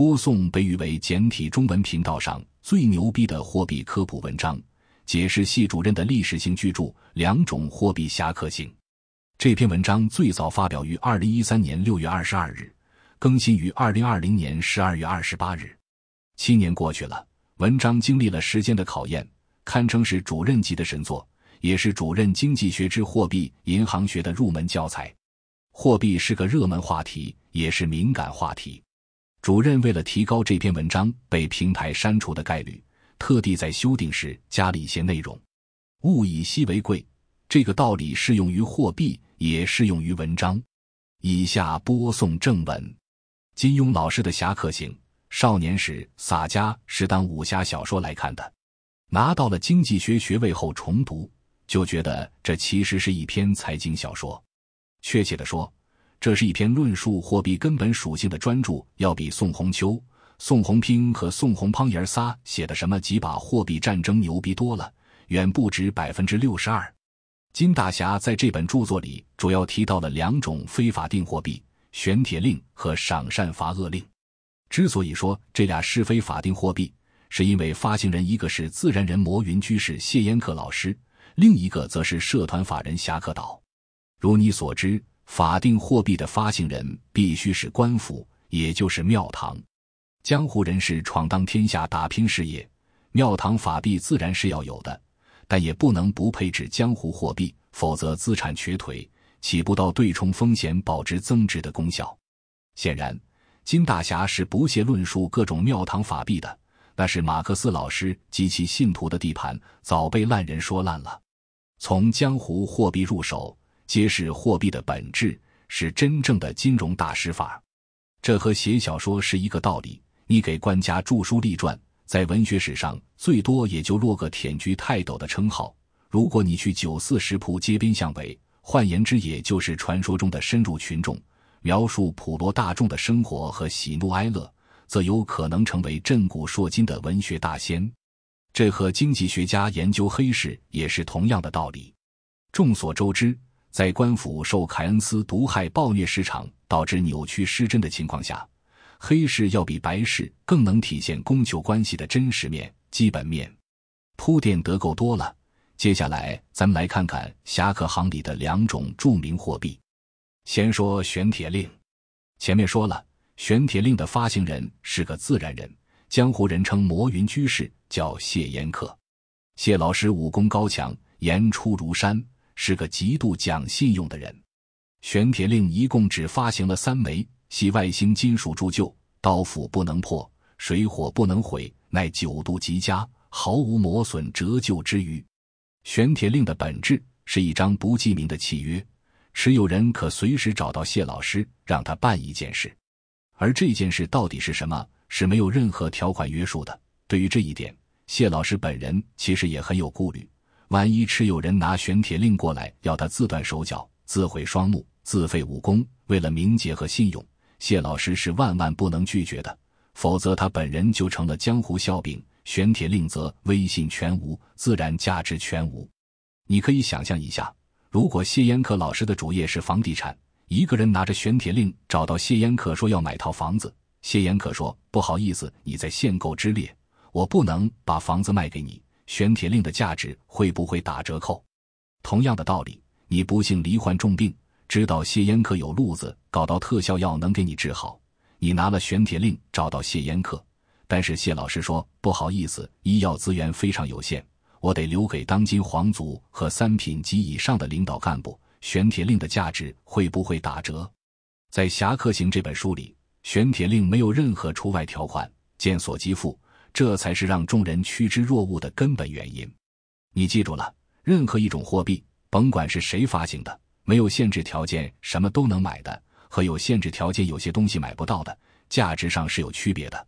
播送被誉为简体中文频道上最牛逼的货币科普文章，解释系主任的历史性巨著《两种货币侠客性》。这篇文章最早发表于二零一三年六月二十二日，更新于二零二零年十二月二十八日。七年过去了。文章经历了时间的考验，堪称是主任级的神作，也是主任经济学之货币银行学的入门教材。货币是个热门话题，也是敏感话题。主任为了提高这篇文章被平台删除的概率，特地在修订时加了一些内容。物以稀为贵，这个道理适用于货币，也适用于文章。以下播送正文：金庸老师的《侠客行》。少年时洒家是当武侠小说来看的，拿到了经济学学位后重读，就觉得这其实是一篇财经小说。确切的说，这是一篇论述货币根本属性的专著，要比宋洪秋、宋洪拼和宋洪胖爷仨写的什么几把货币战争牛逼多了，远不止百分之六十二。金大侠在这本著作里主要提到了两种非法定货币：玄铁令和赏善罚恶令。之所以说这俩是非法定货币，是因为发行人一个是自然人魔云居士谢烟客老师，另一个则是社团法人侠客岛。如你所知，法定货币的发行人必须是官府，也就是庙堂。江湖人士闯荡天下打拼事业，庙堂法币自然是要有的，但也不能不配置江湖货币，否则资产瘸腿，起不到对冲风险、保值增值的功效。显然。金大侠是不屑论述各种庙堂法币的，那是马克思老师及其信徒的地盘，早被烂人说烂了。从江湖货币入手，揭示货币的本质，是真正的金融大师法。这和写小说是一个道理。你给官家著书立传，在文学史上最多也就落个舔居泰斗的称号。如果你去九四食铺街边巷尾，换言之，也就是传说中的深入群众。描述普罗大众的生活和喜怒哀乐，则有可能成为震古烁今的文学大仙。这和经济学家研究黑市也是同样的道理。众所周知，在官府受凯恩斯毒害暴虐市场，导致扭曲失真的情况下，黑市要比白市更能体现供求关系的真实面、基本面。铺垫得够多了，接下来咱们来看看侠客行里的两种著名货币。先说玄铁令，前面说了，玄铁令的发行人是个自然人，江湖人称魔云居士，叫谢烟客。谢老师武功高强，言出如山，是个极度讲信用的人。玄铁令一共只发行了三枚，系外星金属铸就，刀斧不能破，水火不能毁，乃九度极佳，毫无磨损折旧之余。玄铁令的本质是一张不记名的契约。持有人可随时找到谢老师，让他办一件事，而这件事到底是什么，是没有任何条款约束的。对于这一点，谢老师本人其实也很有顾虑。万一持有人拿玄铁令过来，要他自断手脚、自毁双目、自废武功，为了名节和信用，谢老师是万万不能拒绝的。否则，他本人就成了江湖笑柄，玄铁令则威信全无，自然价值全无。你可以想象一下。如果谢烟客老师的主业是房地产，一个人拿着玄铁令找到谢烟客说要买套房子，谢烟客说不好意思，你在限购之列，我不能把房子卖给你。玄铁令的价值会不会打折扣？同样的道理，你不幸罹患重病，知道谢烟客有路子，搞到特效药能给你治好，你拿了玄铁令找到谢烟客，但是谢老师说不好意思，医药资源非常有限，我得留给当今皇族和三品及以上的领导干部。玄铁令的价值会不会打折？在《侠客行》这本书里，玄铁令没有任何除外条款，见所即付，这才是让众人趋之若鹜的根本原因。你记住了，任何一种货币，甭管是谁发行的，没有限制条件什么都能买的，和有限制条件有些东西买不到的，价值上是有区别的。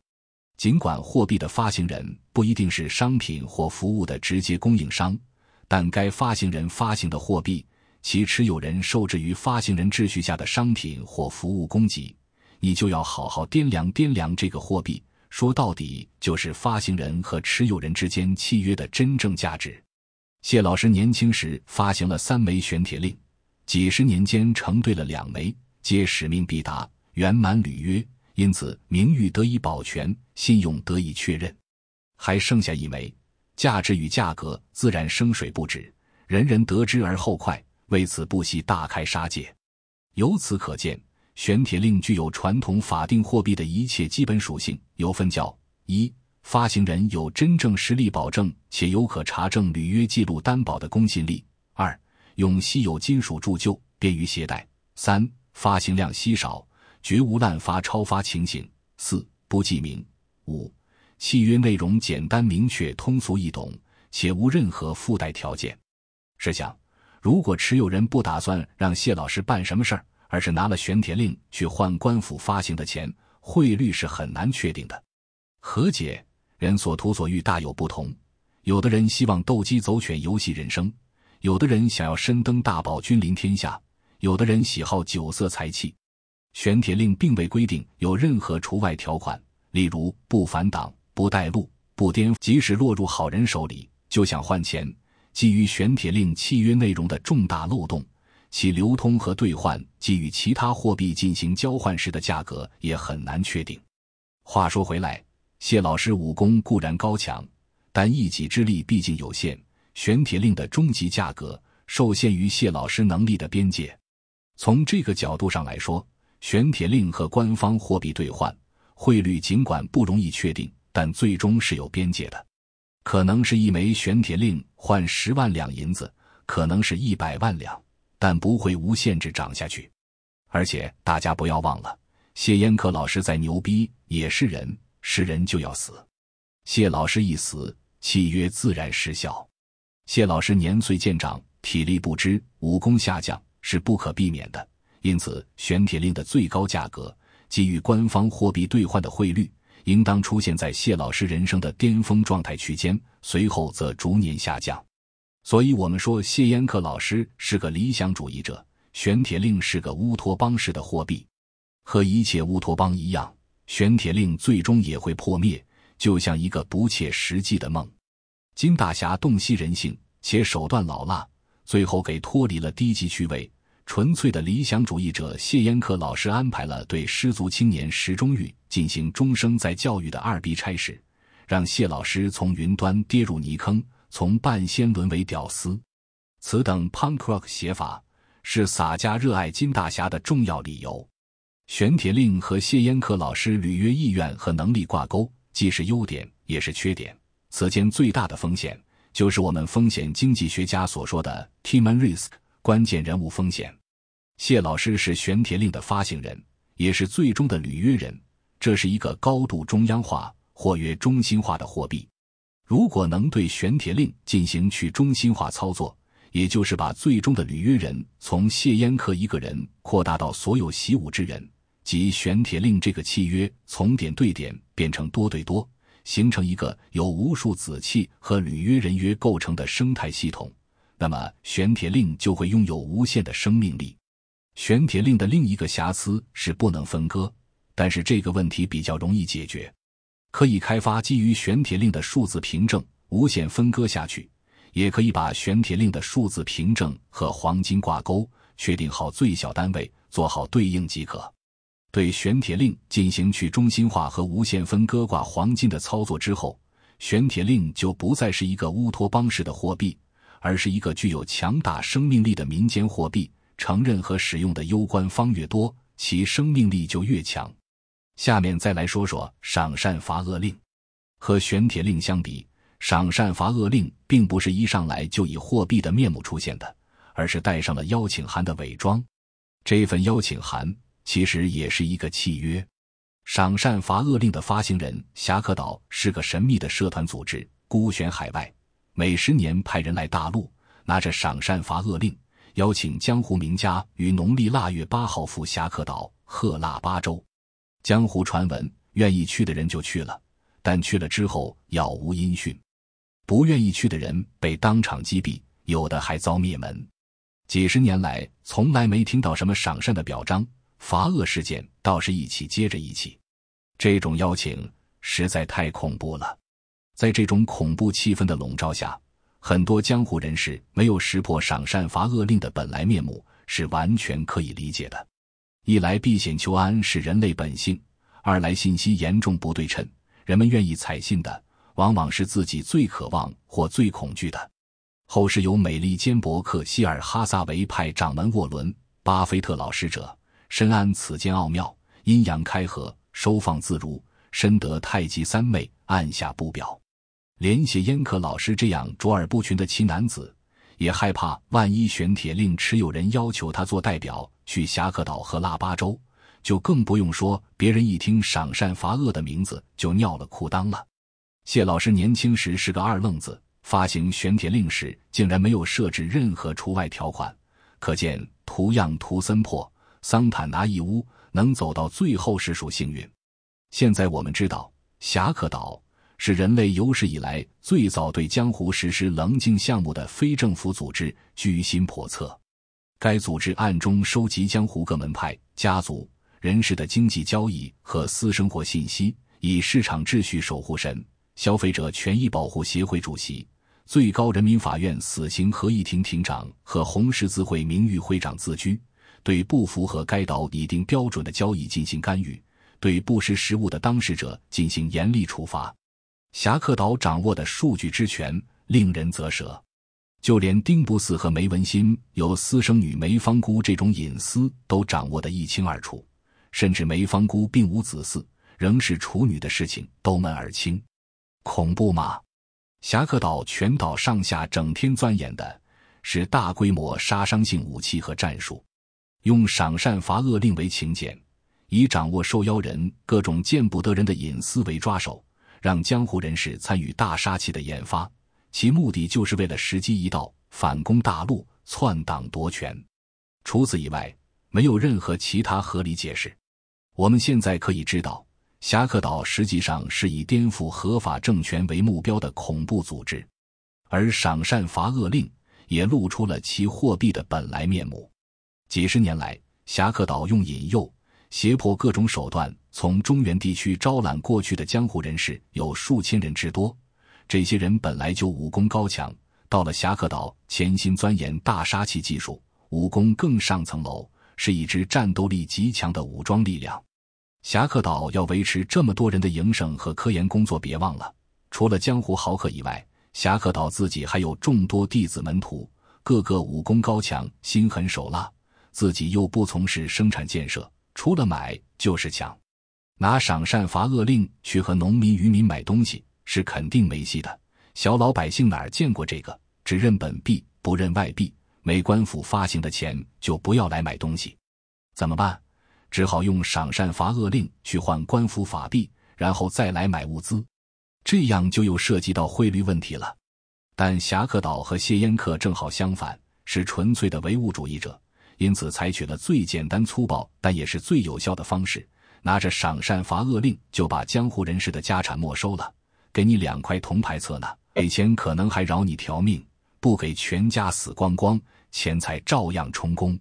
尽管货币的发行人不一定是商品或服务的直接供应商，但该发行人发行的货币，其持有人受制于发行人秩序下的商品或服务供给，你就要好好掂量掂量这个货币。说到底，就是发行人和持有人之间契约的真正价值。谢老师年轻时发行了三枚玄铁令，几十年间承兑了两枚，皆使命必达，圆满履约。因此，名誉得以保全，信用得以确认，还剩下一枚，价值与价格自然升水不止，人人得之而后快，为此不惜大开杀戒。由此可见，玄铁令具有传统法定货币的一切基本属性，有分教：一、发行人有真正实力保证且有可查证履约记录担保的公信力；二、用稀有金属铸就，便于携带；三、发行量稀少。绝无滥发超发情形。四不记名。五契约内容简单明确、通俗易懂，且无任何附带条件。试想，如果持有人不打算让谢老师办什么事儿，而是拿了玄铁令去换官府发行的钱，汇率是很难确定的。何解？人所图所欲大有不同。有的人希望斗鸡走犬、游戏人生；有的人想要身登大宝、君临天下；有的人喜好酒色财气。玄铁令并未规定有任何除外条款，例如不反党、不带路、不颠。即使落入好人手里，就想换钱，基于玄铁令契约内容的重大漏洞，其流通和兑换基于其他货币进行交换时的价格也很难确定。话说回来，谢老师武功固然高强，但一己之力毕竟有限，玄铁令的终极价格受限于谢老师能力的边界。从这个角度上来说，玄铁令和官方货币兑换汇率尽管不容易确定，但最终是有边界的。可能是一枚玄铁令换十万两银子，可能是一百万两，但不会无限制涨下去。而且大家不要忘了，谢烟客老师再牛逼也是人，是人就要死。谢老师一死，契约自然失效。谢老师年岁渐长，体力不支，武功下降，是不可避免的。因此，玄铁令的最高价格基于官方货币兑换的汇率，应当出现在谢老师人生的巅峰状态区间，随后则逐年下降。所以，我们说谢烟客老师是个理想主义者，玄铁令是个乌托邦式的货币。和一切乌托邦一样，玄铁令最终也会破灭，就像一个不切实际的梦。金大侠洞悉人性，且手段老辣，最后给脱离了低级趣味。纯粹的理想主义者谢烟客老师安排了对失足青年石中玉进行终生再教育的二逼差事，让谢老师从云端跌入泥坑，从半仙沦为屌丝。此等 punk rock 写法是洒家热爱金大侠的重要理由。玄铁令和谢烟客老师履约意愿和能力挂钩，既是优点也是缺点。此间最大的风险，就是我们风险经济学家所说的 team risk。关键人物风险，谢老师是玄铁令的发行人，也是最终的履约人。这是一个高度中央化或曰中心化的货币。如果能对玄铁令进行去中心化操作，也就是把最终的履约人从谢烟客一个人扩大到所有习武之人，即玄铁令这个契约从点对点变成多对多，形成一个由无数子契和履约人约构成的生态系统。那么，玄铁令就会拥有无限的生命力。玄铁令的另一个瑕疵是不能分割，但是这个问题比较容易解决，可以开发基于玄铁令的数字凭证，无限分割下去；也可以把玄铁令的数字凭证和黄金挂钩，确定好最小单位，做好对应即可。对玄铁令进行去中心化和无限分割挂黄金的操作之后，玄铁令就不再是一个乌托邦式的货币。而是一个具有强大生命力的民间货币，承认和使用的攸关方越多，其生命力就越强。下面再来说说赏善罚恶令。和玄铁令相比，赏善罚恶令并不是一上来就以货币的面目出现的，而是带上了邀请函的伪装。这份邀请函其实也是一个契约。赏善罚恶令的发行人侠客岛是个神秘的社团组织，孤悬海外，每十年派人来大陆，拿着赏善罚恶令，邀请江湖名家于农历腊月八号赴侠客岛贺腊八州。江湖传闻，愿意去的人就去了，但去了之后杳无音讯；不愿意去的人被当场击毙，有的还遭灭门。几十年来，从来没听到什么赏善的表彰。罚恶事件倒是一起接着一起，这种邀请实在太恐怖了。在这种恐怖气氛的笼罩下，很多江湖人士没有识破赏善罚恶令的本来面目，是完全可以理解的。一来避险求安是人类本性，二来信息严重不对称，人们愿意采信的往往是自己最渴望或最恐惧的。后世有美利坚伯克希尔哈萨维派掌门沃伦·巴菲特老师者。深谙此间奥妙，阴阳开合，收放自如，深得太极三昧，按下不表。连写烟客老师这样卓尔不群的奇男子，也害怕万一玄铁令持有人要求他做代表去侠客岛和腊八粥，就更不用说别人一听赏善罚恶的名字就尿了裤裆了。谢老师年轻时是个二愣子，发行玄铁令时竟然没有设置任何除外条款，可见图样图森破。桑坦拿义乌能走到最后实属幸运。现在我们知道，侠客岛是人类有史以来最早对江湖实施棱镜项目的非政府组织，居心叵测。该组织暗中收集江湖各门派、家族人士的经济交易和私生活信息，以市场秩序守护神、消费者权益保护协会主席、最高人民法院死刑合议庭庭长和红十字会名誉会长自居。对不符合该岛拟定标准的交易进行干预，对不识时务的当事者进行严厉处罚。侠客岛掌握的数据之权令人啧舌，就连丁不寺和梅文新有私生女梅芳姑这种隐私都掌握得一清二楚，甚至梅芳姑并无子嗣，仍是处女的事情都门而清。恐怖吗？侠客岛全岛上下整天钻研的是大规模杀伤性武器和战术。用赏善罚恶令为请柬，以掌握受邀人各种见不得人的隐私为抓手，让江湖人士参与大杀器的研发，其目的就是为了时机一到反攻大陆、篡党夺权。除此以外，没有任何其他合理解释。我们现在可以知道，侠客岛实际上是以颠覆合法政权为目标的恐怖组织，而赏善罚恶令也露出了其货币的本来面目。几十年来，侠客岛用引诱、胁迫各种手段，从中原地区招揽过去的江湖人士有数千人之多。这些人本来就武功高强，到了侠客岛，潜心钻研大杀器技术，武功更上层楼，是一支战斗力极强的武装力量。侠客岛要维持这么多人的营生和科研工作，别忘了，除了江湖豪客以外，侠客岛自己还有众多弟子门徒，个个武功高强，心狠手辣。自己又不从事生产建设，除了买就是抢，拿赏善罚恶令去和农民渔民买东西是肯定没戏的。小老百姓哪儿见过这个？只认本币不认外币，没官府发行的钱就不要来买东西，怎么办？只好用赏善罚恶令去换官府法币，然后再来买物资，这样就又涉及到汇率问题了。但侠客岛和谢烟客正好相反，是纯粹的唯物主义者。因此，采取了最简单粗暴，但也是最有效的方式，拿着赏善罚恶令，就把江湖人士的家产没收了，给你两块铜牌册呢，给钱可能还饶你条命，不给全家死光光，钱财照样充公。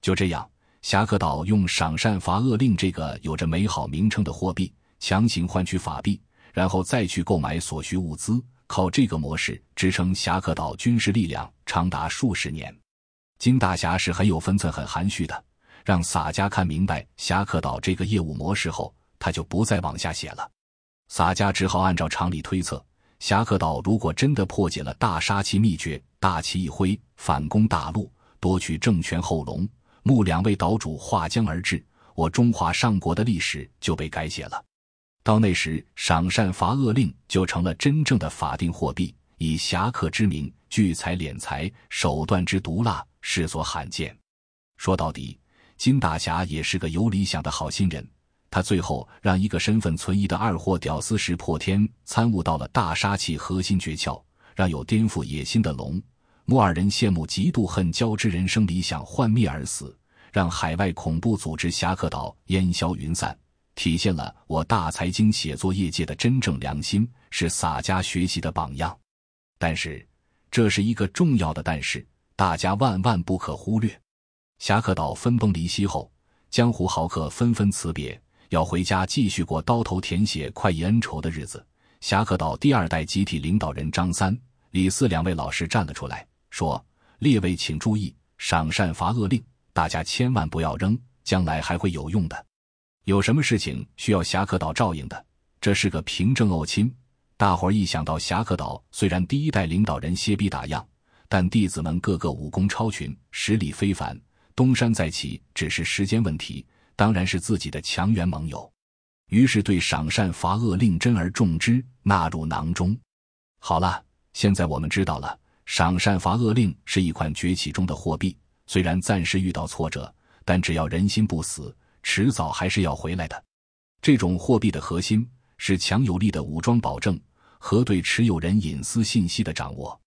就这样，侠客岛用赏善罚恶令这个有着美好名称的货币，强行换取法币，然后再去购买所需物资，靠这个模式支撑侠客岛军事力量长达数十年。金大侠是很有分寸、很含蓄的，让洒家看明白侠客岛这个业务模式后，他就不再往下写了。洒家只好按照常理推测，侠客岛如果真的破解了大杀器秘诀，大旗一挥，反攻大陆，夺取政权后龙，穆两位岛主划江而治，我中华上国的历史就被改写了。到那时，赏善罚恶令就成了真正的法定货币，以侠客之名聚财敛财，手段之毒辣，世所罕见。说到底，金大侠也是个有理想的好心人。他最后让一个身份存疑的二货屌丝石破天参悟到了大杀器核心诀窍，让有颠覆野心的龙木二人羡慕嫉妒恨交织人生理想幻灭而死，让海外恐怖组织侠客岛烟消云散，体现了我大财经写作业界的真正良心，是洒家学习的榜样。但是，这是一个重要的但是，大家万万不可忽略。侠客岛分崩离析后，江湖豪客纷纷辞别。要回家继续过刀头舔血、快意恩仇的日子。侠客岛第二代集体领导人张三、李四两位老师站了出来，说：“列位请注意，赏善罚恶令，大家千万不要扔，将来还会有用的。有什么事情需要侠客岛照应的，这是个凭证哦亲。大伙儿一想到侠客岛，虽然第一代领导人歇逼打样，但弟子们个个武功超群，实力非凡，东山再起只是时间问题。”当然是自己的强援盟友，于是对赏善罚恶令珍而重之，纳入囊中。好了，现在我们知道了，赏善罚恶令是一款崛起中的货币，虽然暂时遇到挫折，但只要人心不死，迟早还是要回来的。这种货币的核心是强有力的武装保证和对持有人隐私信息的掌握。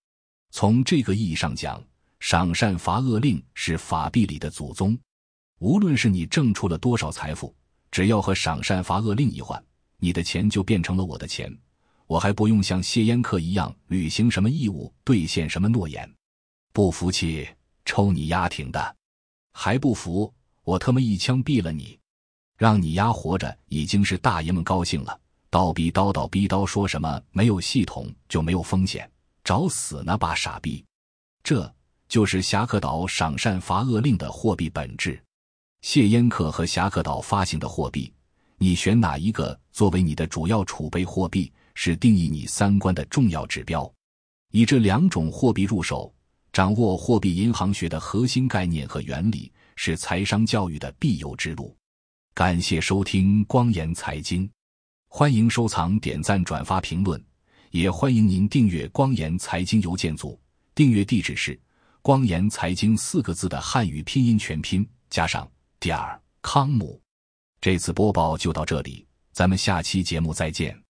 从这个意义上讲，赏善罚恶令是法币里的祖宗。无论是你挣出了多少财富，只要和赏善罚恶另一换，你的钱就变成了我的钱，我还不用像谢烟客一样履行什么义务、兑现什么诺言。不服气，抽你丫挺的！还不服，我他妈一枪毙了你！让你丫活着已经是大爷们高兴了，叨逼叨叨逼叨说什么没有系统就没有风险，找死呢吧傻逼！这就是侠客岛赏善罚恶令的货币本质。谢烟客和侠客岛发行的货币，你选哪一个作为你的主要储备货币，是定义你三观的重要指标。以这两种货币入手，掌握货币银行学的核心概念和原理，是财商教育的必由之路。感谢收听光言财经，欢迎收藏、点赞、转发、评论，也欢迎您订阅光言财经邮件组。订阅地址是“光言财经”四个字的汉语拼音全拼加上。第二，康姆，这次播报就到这里，咱们下期节目再见。